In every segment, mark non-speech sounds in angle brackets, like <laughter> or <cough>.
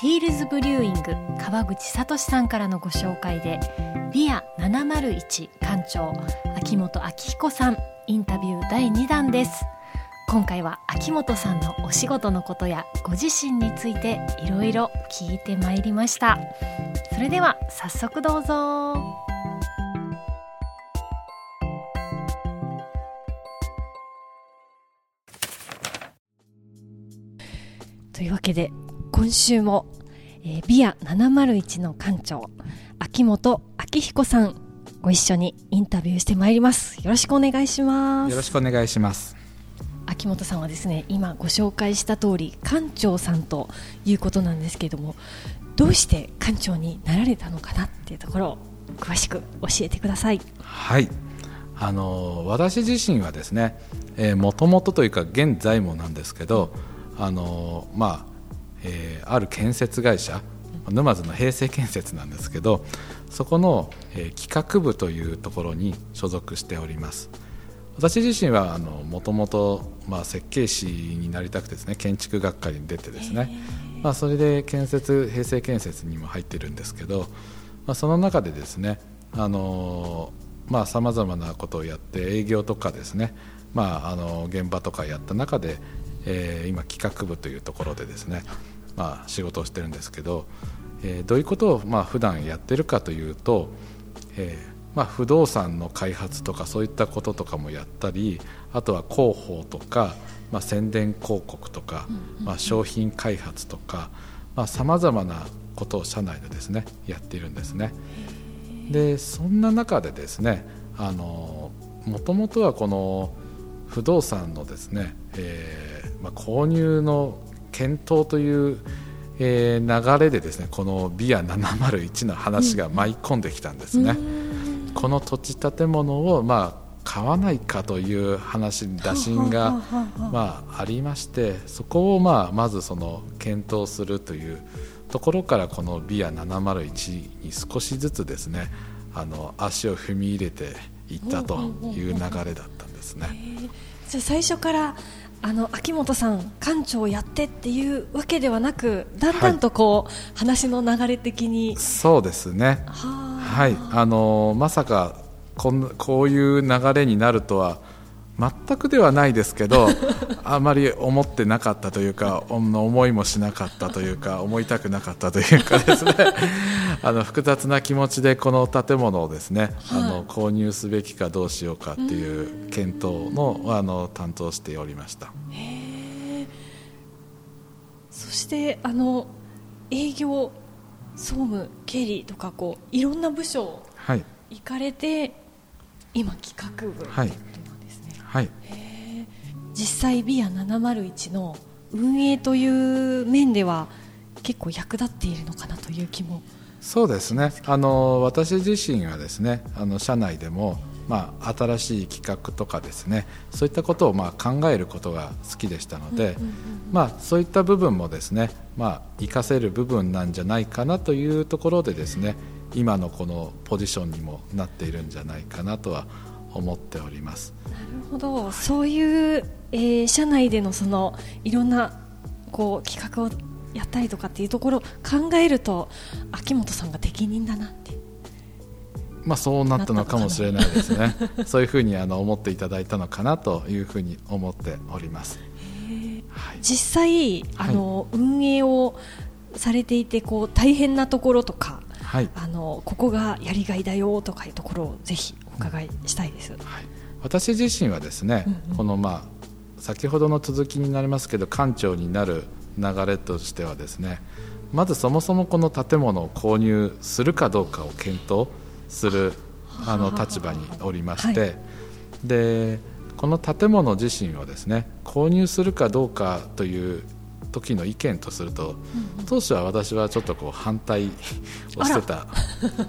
ティールズブリューイング川口聡さんからのご紹介でビア701館長秋元明彦さんインタビュー第2弾です。今回は秋元さんのお仕事のことやご自身についていろいろ聞いてまいりました。それでは早速どうぞ。というわけで今週も、えー、ビア701の館長秋元明彦さんご一緒にインタビューしてまいります。よろしくお願いします。よろしくお願いします。秋元さんはですね今ご紹介した通り館長さんということなんですけれどもどうして館長になられたのかなっていうところを詳しく教えてください。はい。あの私自身はですねもともとというか現在もなんですけどあのまあ、えー、ある建設会社沼津の平成建設なんですけどそこの、えー、企画部というところに所属しております。私自身はもともと設計士になりたくてですね建築学科に出てですね、まあ、それで建設平成建設にも入ってるんですけど、まあ、その中でですねあのさまざ、まなことをやって営業とかですね、まあ、あの現場とかやった中でえー、今企画部というところでですね、まあ、仕事をしてるんですけど、えー、どういうことをまあ普段やってるかというと、えーまあ、不動産の開発とかそういったこととかもやったりあとは広報とか、まあ、宣伝広告とか、まあ、商品開発とかさまざ、まなことを社内でですねやっているんですね。でそんな中でですねあのもともとはこの不動産のですね、えーまあ、購入の検討という、えー、流れでですねこのビア701の話が舞い込んできたんですね。うん、この土地建物を、まあ買わないかという話打診が、まあ、ありましてそこを、まあ、まずその検討するというところからこのビア701に少しずつですねあの足を踏み入れていったという流れだったんですね。じゃ最初からあの秋元さん館長やってっていうわけではなくだんだんとこう、はい、話の流れ的に。そうですね。はい。あのまさかこんこういう流れになるとは全くではないですけど <laughs> あまり思ってなかったというか思いもしなかったというか思いたくなかったというかですね。<laughs> あの複雑な気持ちでこの建物をですね、はい、あの購入すべきかどうしようかっていう検討のあの担当しておりました。そしてあの営業総務経理とかこういろんな部署行かれて、はい、今企画部、はいはい、実際ビア701の運営という面では結構役立っているのかなという気もそうですね。あの私自身はですねあの社内でも、まあ、新しい企画とかですねそういったことをまあ考えることが好きでしたので、まあ、そういった部分もですね、まあ、活かせる部分なんじゃないかなというところでですね今のこのポジションにもなっているんじゃないかなとは思っております。なるほど。そういう、えー、社内でのそのいろんなこう企画をやったりとかっていうところを考えると秋元さんが適任だなって。まあ、そうなったのかもしれないですね。<laughs> そういうふうにあの思っていただいたのかなというふうに思っております、はい、実際あの、はい、運営をされていてこう大変なところとか、はい、あのここがやりがいだよとかいうところをぜひ伺いしたいです、はい、私自身はですね、うんうん、このまあ先ほどの続きになりますけど館長になる流れとしてはですねまずそもそもこの建物を購入するかどうかを検討するあの立場におりまして、はい、でこの建物自身をですね購入するかどうかという時の意見とすると、当初は私はちょっとこう反対をしてた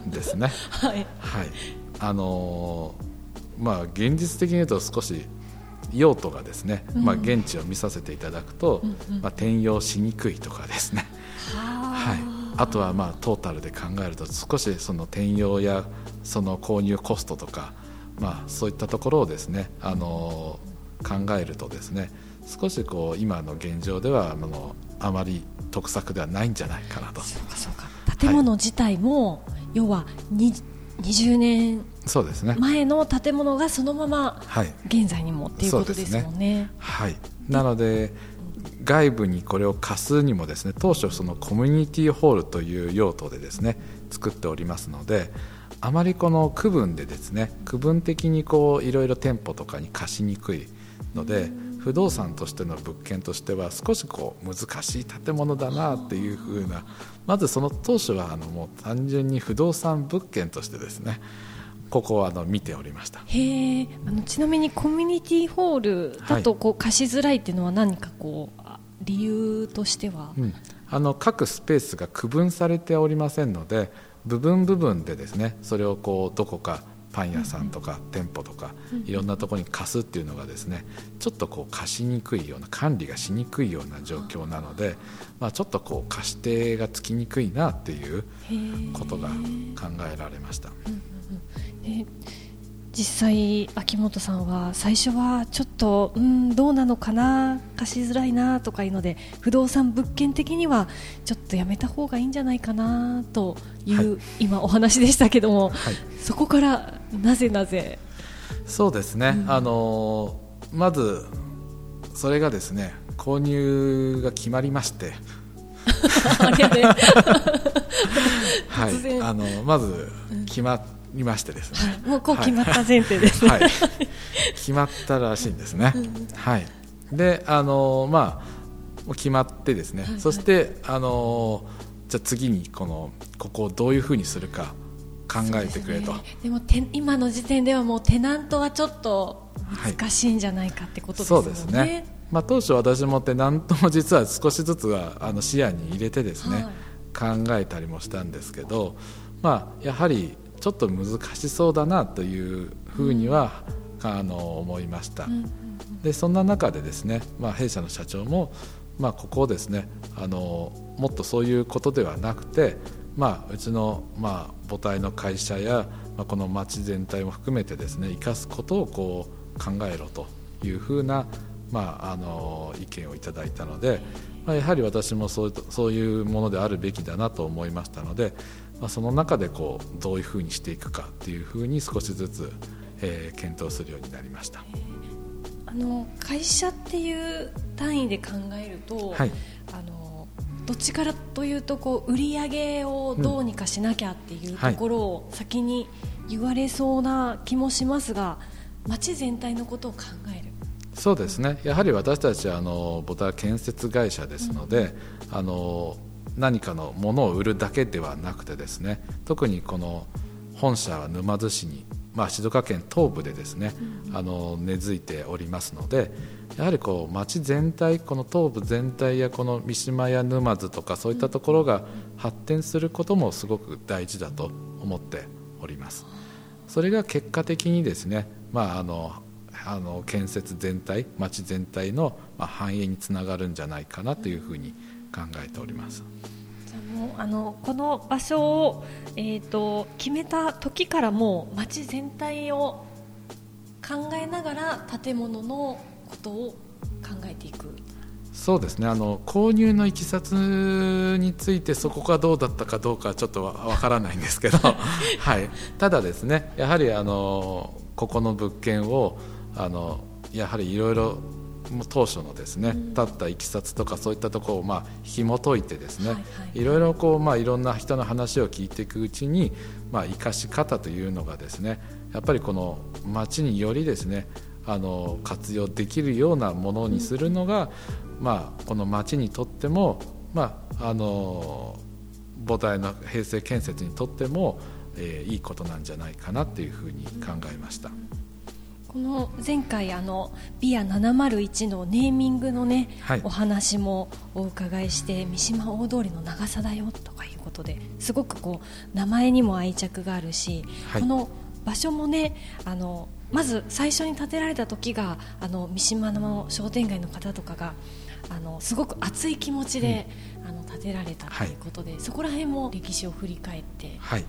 んですね。<laughs> はい、はいあのー、まあ、現実的に言うと少し用途がですね、まあ、現地を見させていただくと、まあ、転用しにくいとかですね、はい、あとはまあトータルで考えると少しその転用やその購入コストとか、まあ、そういったところをですね、あのー、考えるとですね少しこう今の現状ではあのあまり得策ではないんじゃないかなと。そうかそうか。建物自体も、はい、要は20年そうですね。前の建物がそのまま現在にもっていうことですもんね。はい、なので外部にこれを貸すにもですね当初そのコミュニティホールという用途でですね作っておりますのであまりこの区分でですね区分的にこういろいろ店舗とかに貸しにくいので不動産としての物件としては少しこう難しい建物だなっていうふうなまずその当初はあのもう単純に不動産物件としてですねここはあの見ておりました。へあのちなみにコミュニティホールだとこう貸しづらいっていうのは何かこう、理由としては、うん、あの各スペースが区分されておりませんので部分部分でですねそれをこうどこかパン屋さんとか店舗とかいろんなところに貸すっていうのがですねちょっとこう貸しにくいような管理がしにくいような状況なので、まあ、ちょっとこう貸し手がつきにくいなっていうことが考えられました。実際秋元さんは最初はちょっとうんどうなのかな貸しづらいなとかいうので不動産物件的にはちょっとやめた方がいいんじゃないかなという、はい、今お話でしたけども、はい、そこからなぜなぜ？そうですね、うん、あのまずそれがですね購入が決まりまして。<laughs> <laughs> はい、あのまず決まってりましてですね、はい、もうこう決まった前提です。ね、はい、決まったらしいんですね、はい。であのまあ決まってですね、はいはい、そしてあのじゃあ次にこのここをどういうふうにするか考えてくれと。で、ね,、もて今の時点ではもうテナントはちょっと難しいんじゃないかってことですよね、そうですね。まあ、当初私もテナントも実は少しずつはあの視野に入れてですね、はい、考えたりもしたんですけど、まあ、やはりちょっと難しそうだなというふうには、うん、あの思いました、うん、でそんな中でですね、まあ、弊社の社長も、まあ、ここをですねあのもっとそういうことではなくて、まあ、うちの、まあ、母体の会社や、まあ、この町全体も含めてですね生かすことをこう考えろというふうな、まあ、あの意見をいただいたので、まあ、やはり私もそうそういうものであるべきだなと思いましたので、まあ、その中でこうどういうふうにしていくかっていうふうに少しずつ、えー、検討するようになりました。あの会社っていう単位で考えると、はい、あのどっちからというとこう売り上げをどうにかしなきゃっていうところを先に言われそうな気もしますが、町全体のことを考える。そうですね。やはり私たちはあのボタ建設会社ですので、うん、あの何かのものを売るだけではなくてですね特にこの本社は沼津市に、まあ、静岡県東部でですね、うん、あの根付いておりますのでやはりこう町全体この東部全体やこの三島や沼津とかそういったところが発展することもすごく大事だと思っております。それが結果的にですね、まあ、あのあの建設全体町全体の繁栄につながるんじゃないかなというふうに考えております。じゃもうあのこの場所を、えーと、決めた時からもう町全体を考えながら建物のことを考えていく。そうですね。あの購入のいきさつについてそこがどうだったかどうかはちょっとわからないんですけど、<laughs> はい、ただですねやはりあのここの物件をあのやはりいろいろ当初のですね、立ったいきさつとかそういったところをまあ紐解いてですね、いろいろこうまあいろんな人の話を聞いていくうちにまあ生かし方というのがですねやっぱりこの町によりですねあの活用できるようなものにするのが、まあこの町にとってもまああの母体の平成建設にとっても、えー、いいことなんじゃないかなっていうふうに考えました。この前回あのビア701のネーミングのね、はい、お話もお伺いして三島大通りの長さだよとかいうことですごくこう名前にも愛着があるし、はい、この場所もねあのまず最初に建てられた時があの三島の商店街の方とかがあのすごく熱い気持ちで、うん、あの建てられたということで、はい、そこら辺も歴史を振り返って。はい。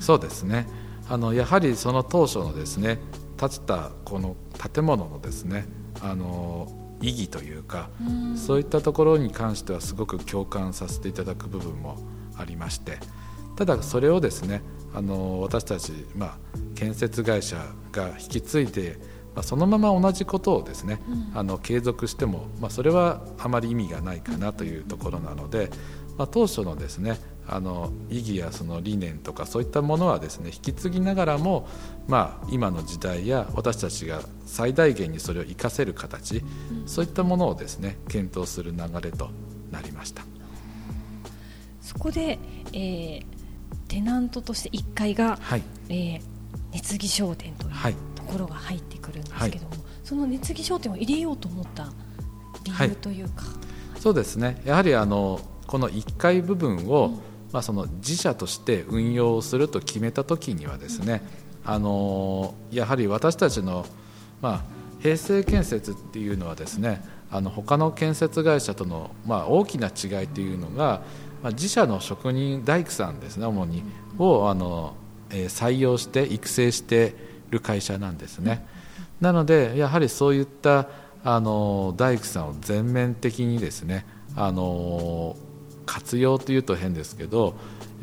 そうですね。あのやはりその当初のですね建てたこの建物のですねあの意義というか、うそういったところに関してはすごく共感させていただく部分もありましてただそれをですねあの私たち、まあ、建設会社が引き継いで、まあ、そのまま同じことをですね、うん、あの継続しても、まあ、それはあまり意味がないかなというところなので、まあ、当初のですねあの意義やその理念とかそういったものはですね引き継ぎながらも、まあ、今の時代や私たちが最大限にそれを生かせる形、うん、そういったものをですね検討する流れとなりました。そこで、えー、テナントとして1階が、はい、えー、熱木商店というところが入ってくるんですけども、はい、その熱木商店を入れようと思った理由というか、はい、そうですね。やはりあのこの1階部分を、うんまあ、その自社として運用すると決めた時にはですね、あのやはり私たちの、まあ、平成建設っていうのはですねあの他の建設会社との、まあ、大きな違いというのが、まあ、自社の職人大工さんですね主にをあの、えー、採用して育成している会社なんですね。なのでやはりそういったあの大工さんを全面的にですねあの活用というと変ですけど、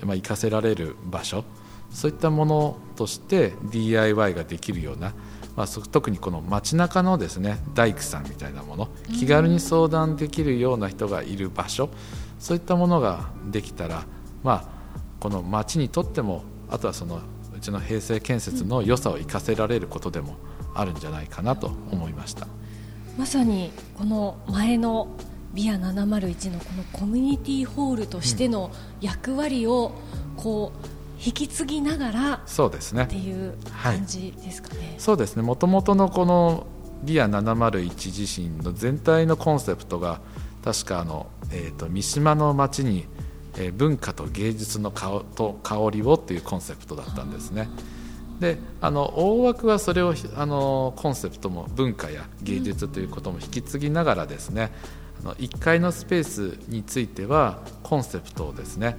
まあ、活かせられる場所そういったものとして DIY ができるような、まあ、特にこの街中のですね大工さんみたいなもの気軽に相談できるような人がいる場所そういったものができたら、まあ、この街にとってもあとはそのうちの平成建設の良さを生かせられることでもあるんじゃないかなと思いました。まさにこの前のビア701のこのコミュニティホールとしての役割をこう引き継ぎながらそうですねっていう感じですかね。はい、そうですねもともとのこのビア701自身の全体のコンセプトが確かあの、えーと、三島の町に、えー、文化と芸術の香と香りをというコンセプトだったんですね。であの大枠はそれをあのコンセプトも文化や芸術ということも引き継ぎながらですね、1階のスペースについてはコンセプトをですね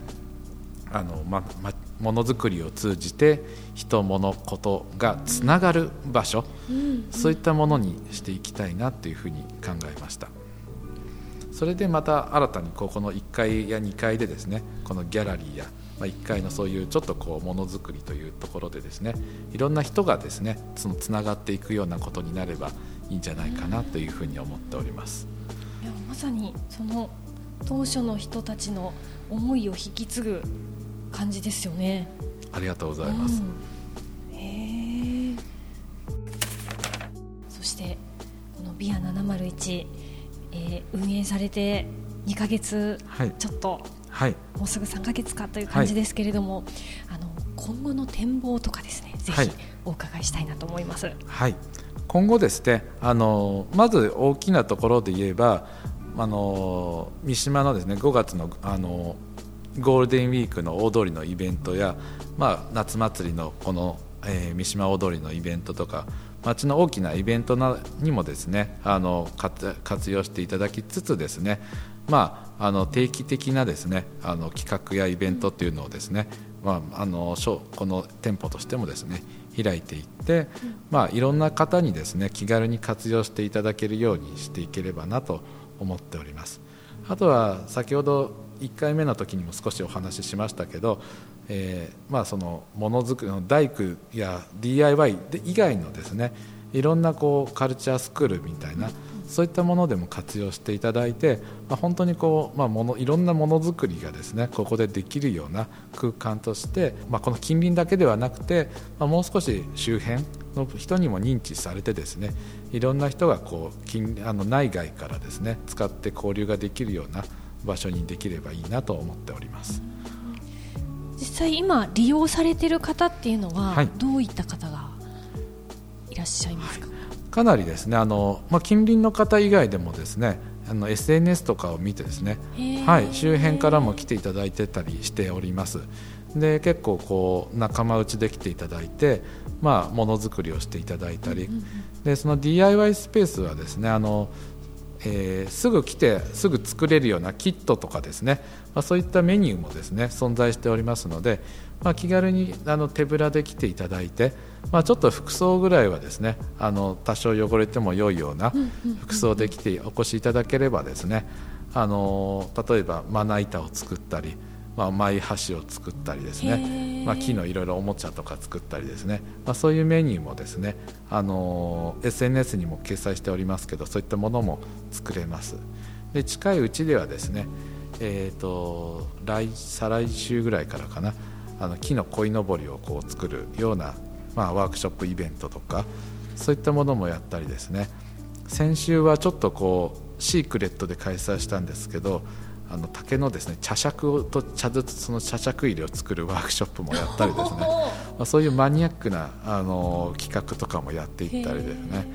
あの、まま、ものづくりを通じて人物ことがつながる場所、うん、そういったものにしていきたいなというふうに考えましたそれでまた新たにここの1階や2階でですねこのギャラリーやまあ、1階のそういうちょっとこうものづくりというところでですねいろんな人がですねそのつながっていくようなことになればいいんじゃないかなというふうに思っております。まさにその当初の人たちの思いを引き継ぐ感じですよね。ありがとうございます、うん、そしてこのビア701、えー、運営されて2か月ちょっと、はい、もうすぐ3か月かという感じですけれども、はい、あの今後の展望とかですねぜひお伺いしたいなと思います。はい。今後ですねあのまず大きなところで言えばあの三島のですね5月のあのゴールデンウィークの大通りのイベントや、まあ、夏祭りのこの、えー、三島大通りのイベントとか町の大きなイベントなにもですねあの活用していただきつつですね、まあ、あの定期的なですねあの企画やイベントっていうのをですね、まあ、あのこの店舗としてもですね開いていって、まあ、いろんな方にですね気軽に活用していただけるようにしていければなと思っております。あとは先ほど1回目の時にも少しお話ししましたけど、えー、まあそのものづくりの大工や DIY で以外のですねいろんなこうカルチャースクールみたいな、そういったものでも活用していただいて、まあ、本当にこう、まあ、ものいろんなものづくりがですねここでできるような空間として、まあ、この近隣だけではなくて、まあ、もう少し周辺の人にも認知されてですねいろんな人がこう近あの内外からですね使って交流ができるような場所にできればいいなと思っております。実際今利用されている方っていうのは、どういった方がらっしゃいますか、はい、かなりですねあの、まあ、近隣の方以外でもですねあの SNS とかを見てですね、はい、周辺からも来ていただいてたりしております。で結構こう仲間内で来ていただいて、まあ、ものづくりをしていただいたり、うんうん、でその DIY スペースはですねあのえー、すぐ来てすぐ作れるようなキットとかですね、まあ、そういったメニューもですね存在しておりますので、まあ、気軽にあの手ぶらで来ていただいて、まあ、ちょっと服装ぐらいはですねあの多少汚れても良いような服装で来てお越しいただければですねあの例えばまな板を作ったりまあ、マイ箸を作ったりですね、まあ、木のいろいろおもちゃとか作ったりですね、まあ、そういうメニューもですね、あの SNS にも掲載しておりますけどそういったものも作れます。で近いうちではですね、えーと、来再来週ぐらいからかな。あの木の鯉のぼりをこう作るような、まあ、ワークショップイベントとかそういったものもやったりですね。先週はちょっとこうシークレットで開催したんですけどあの竹のですね茶杓と茶筒その茶杓入れを作るワークショップもやったりですね。<laughs> まあそういうマニアックなあの企画とかもやっていったりですね、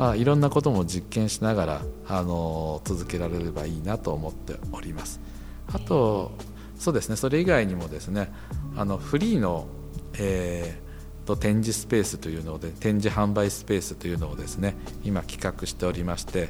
まあ、いろんなことも実験しながらあの続けられればいいなと思っております。あとそうですねそれ以外にもですねあのフリーの、えー、と展示スペースというので展示販売スペースというのをですね今企画しておりまして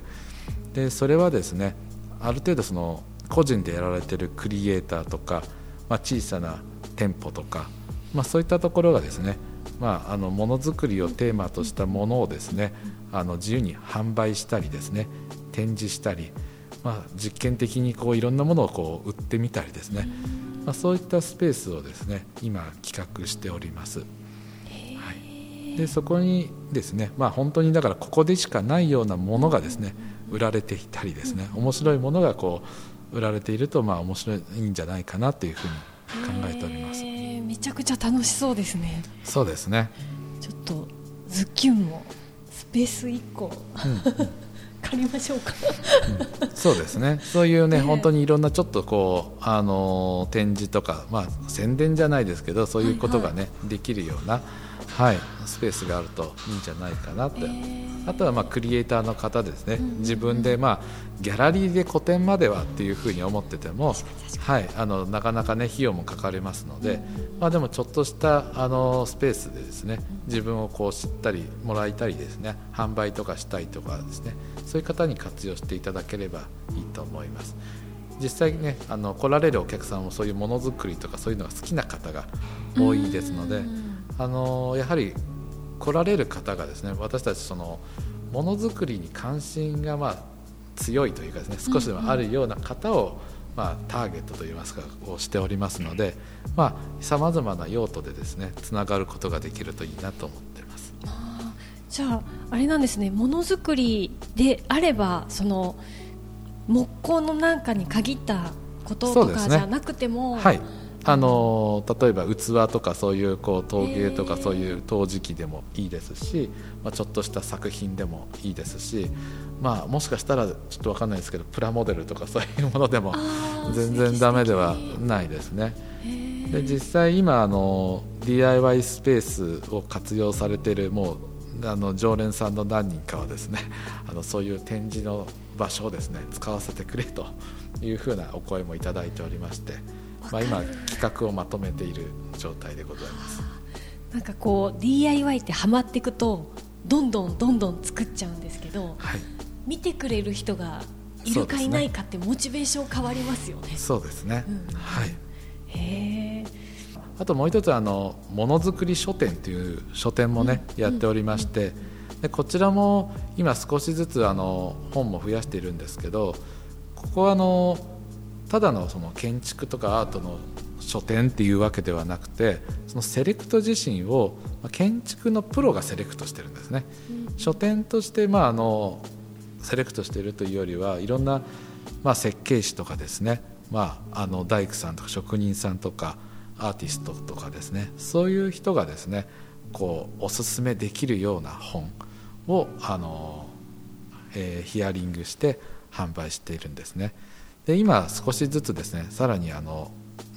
でそれはですねある程度その個人でやられてるクリエイターとか、まあ、小さな店舗とか、まあ、そういったところがですねまあ、あのものづくりをテーマとしたものをですねあの自由に販売したりですね展示したり、まあ、実験的にこういろんなものをこう売ってみたりですね、まあ、そういったスペースをですね今企画しております。はい、でそこにですね、まあ、本当にだからここでしかないようなものがですね売られていたりですね面白いものがこう売られているとまあ面白いんじゃないかなというふうに考えております。めちゃくちゃ楽しそうですね。そうですね。ちょっとズッキュンもスペース一個、うん、<laughs> 借りましょうかうん、そうですね。そういうね、本当にいろんなちょっとこうあの展示とかまあ宣伝じゃないですけどそういうことがね、はいはい、できるようなはい。スペースがあるといいんじゃないかなって。えー。あとはまあクリエイターの方ですね、自分でまあギャラリーで個展まではっていうふうに思ってても、はい、あのなかなかね費用もかかりますので、まあ、でもちょっとしたあのスペースでですね自分をこう知ったりもらいたりですね販売とかしたいとかですねそういう方に活用していただければいいと思います。実際ねあの来られるお客さんもそういうものづくりとかそういうのが好きな方が多いですのであのやはり来られる方がですね私たちそのものづくりに関心がまあ強いというかですね少しでもあるような方を、まあ、ターゲットといいますかをしておりますのでさまざ、まな用途でですねつながることができるといいなと思ってます。じゃああれなんですねものづくりであればその木工のなんかに限ったこととかじゃなくても、ね、はいあの例えば器とかそういうこう陶芸とかそういう陶磁器でもいいですし、まあ、ちょっとした作品でもいいですし、まあ、もしかしたらちょっと分かんないですけどプラモデルとかそういうものでも <laughs> 全然ダメではないですね。で実際今あの DIY スペースを活用されているもうあの常連さんの何人かはですね <laughs> あのそういう展示の場所をですね使わせてくれというふうなお声もいただいておりまして。まあ、今企画をまとめている状態でございます。なんかこう DIY ってはまっていくとどんどんどんどん作っちゃうんですけど、はい、見てくれる人がいるかいないかってモチベーション変わりますよね。そうですね、うん、はい。へあともう一つあのものづくり書店という書店もね、うん、やっておりまして、でこちらも今少しずつあの本も増やしているんですけどここはあのただのその建築とかアートの書店っていうわけではなくてそのセレクト自身を建築のプロがセレクトしてるんですね、うん、書店としてまああのセレクトしているというよりはいろんなまあ設計士とかですね、まあ、あの大工さんとか職人さんとかアーティストとかですね。そういう人がですねこうおすすめできるような本をあの、えー、ヒアリングして販売しているんですね。で今少しずつですねさらにあの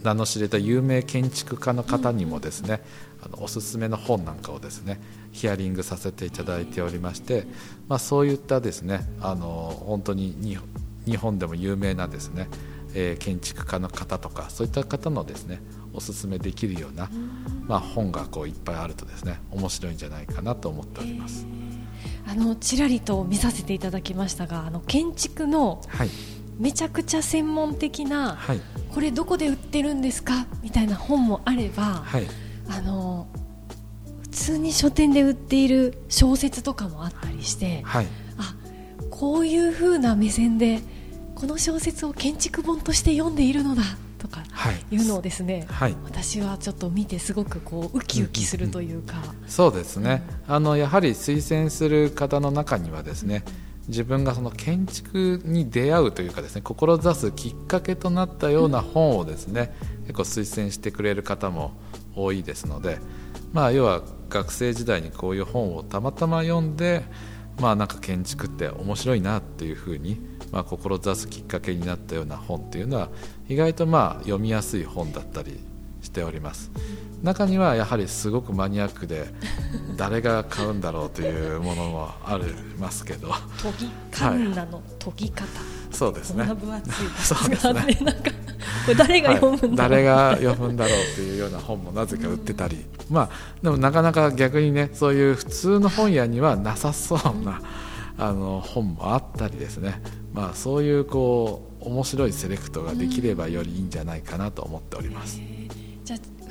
名の知れた有名建築家の方にもですね、あのおすすめの本なんかをですねヒアリングさせていただいておりまして、まあ、そういったですねあの本当に日本でも有名なですね、えー、建築家の方とかそういった方のですねおすすめできるような、まあ、本がこういっぱいあるとですね面白いんじゃないかなと思っております。あのちらりと見させていただきましたがあの建築のめちゃくちゃ専門的な、はい、これどこで売ってるんですか？みたいな本もあれば、はい、あの普通に書店で売っている小説とかもあったりして、はい、あこういう風な目線でこの小説を建築本として読んでいるのだとかい。うのをですね、はい、私はちょっと見てすごくこうウキウキするというか、うん、そうですね、あのやはり推薦する方の中にはですね自分がその建築に出会うというかですね志すきっかけとなったような本をですね、結構推薦してくれる方も多いですので、まあ、要は学生時代にこういう本をたまたま読んで、まあ、なんか建築って面白いなっていうふうに、まあ、志すきっかけになったような本っていうのは意外とまあ読みやすい本だったりしております。中にはやはりすごくマニアックで <laughs> 誰が買うんだろうというものもありますけど。研ぎカンナの研ぎ方、はい、そうですね。分厚い。そうですね。なんかこれ誰が読むんだろう、はい、誰が読むんだろうというような本もなぜか売ってたり、まあでもなかなか逆にねそういう普通の本屋にはなさそうなあの本もあったりですね。まあそういうこう面白いセレクトができればよりいいんじゃないかなと思っております。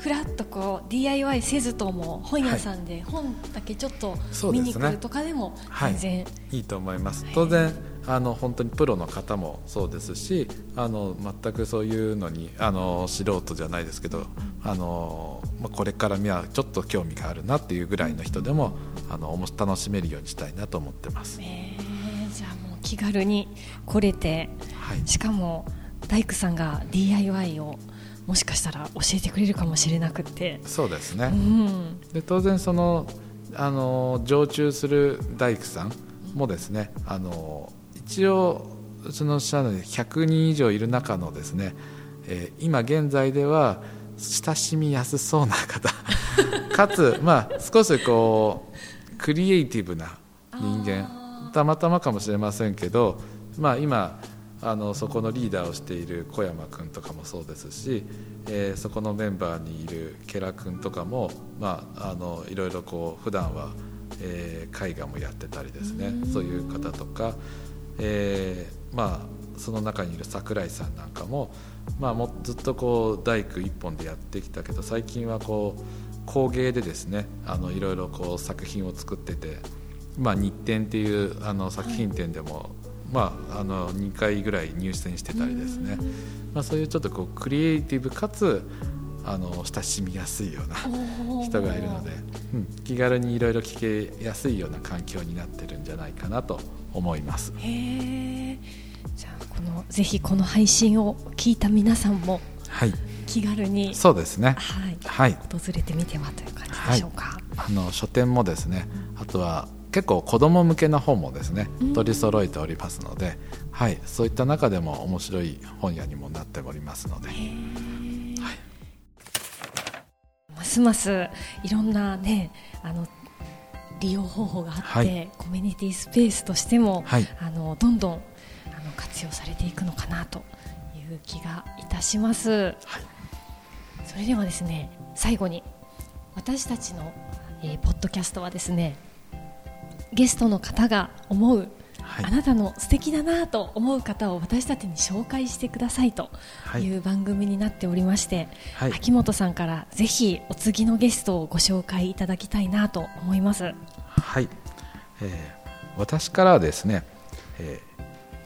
ふらっとこう DIY せずとも本屋さんで本だけちょっと見に来るとかでも全然、ねはい、いいと思います。当然あの本当にプロの方もそうですしあの全くそういうのにあの素人じゃないですけどあの、まあ、これから見はちょっと興味があるなっていうぐらいの人でもあの楽しめるようにしたいなと思ってます。え。ー、じゃあもう気軽に来れて、はい、しかも大工さんが DIY をもしかしたら教えてくれるかもしれなくて。そうですね、うん、で当然そのあの常駐する大工さんもですねあの一応その社内で100人以上いる中のですね、えー、今現在では親しみやすそうな方。<laughs> かつ、まあ、少しこうクリエイティブな人間。たまたまかもしれませんけど、まあ、今あのそこのリーダーをしている小山君とかもそうですし、えー、そこのメンバーにいるケラ君とかも、まあ、あのいろいろこう普段は、えー、絵画もやってたりですね。そういう方とか、えー、まあ、その中にいる櫻井さんなんかも,、まあ、もずっとこう大工一本でやってきたけど最近はこう工芸でですねあのいろいろこう作品を作ってて、まあ、日展っていうあの作品展でも、まあ、あの2回ぐらい入選してたりですね、まあ、そういうちょっとこうクリエイティブかつあの親しみやすいような人がいるので、うん、気軽にいろいろ聞けやすいような環境になってるんじゃないかなと思います。へじゃあこのぜひこの配信を聞いた皆さんも、はい、気軽にそうですね、はい、はい、訪れてみてはという感じでしょうか。はい、あの書店もですねあとは結構子ども向けの本もですね取り揃えておりますので、はい、そういった中でも面白い本屋にもなっておりますので、はい、ますますいろんなねあの利用方法があって、はい、コミュニティスペースとしても、はい、あのどんどんあの活用されていくのかなという気がいたします。はい、それではですね最後に私たちの、えー、ポッドキャストはですねゲストの方が思う、はい、あなたの素敵だなと思う方を私たちに紹介してくださいという番組になっておりまして、はい、秋元さんからぜひお次のゲストをご紹介いただきたいなと思います。はい、えー、私からはですね、え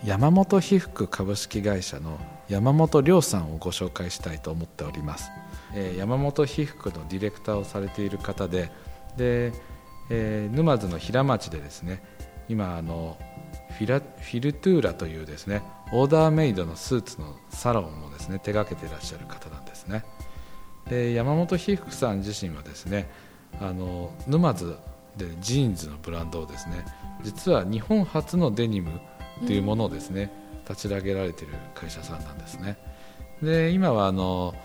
ー、山本被服株式会社の山本亮さんをご紹介したいと思っております、えー、山本被服のディレクターをされている方ででえー、沼津の平町でですね今あのフィラフィルトゥーラというですねオーダーメイドのスーツのサロンをですね手掛けていらっしゃる方なんですね。で山本被服さん自身はですねあの沼津でジーンズのブランドをですね実は日本初のデニムというものをですね、うん、立ち上げられている会社さんなんですね。で今はあの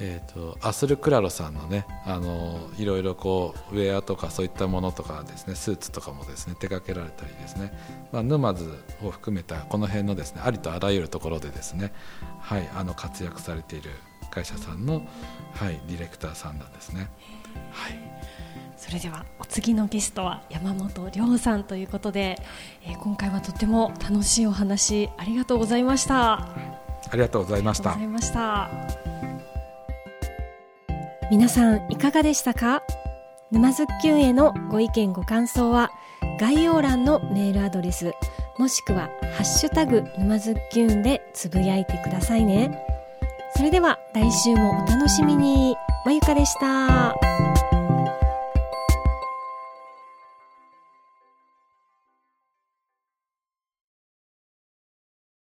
えーと、アスル・クラロさんのねあのいろいろこうウェアとかそういったものとかですねスーツとかもですね手掛けられたりですね、まあ、沼津を含めたこの辺のですねありとあらゆるところでですね、はい、あの活躍されている会社さんの、はい、ディレクターさんなんですね。はい。それではお次のゲストは山本亮さんということで、えー、今回はとても楽しいお話ありがとうございました。ありがとうございました皆さんいかがでしたか？沼津きゅんへのご意見ご感想は概要欄のメールアドレスもしくはハッシュタグ沼津きゅんでつぶやいてくださいね。それでは来週もお楽しみに。まゆかでした。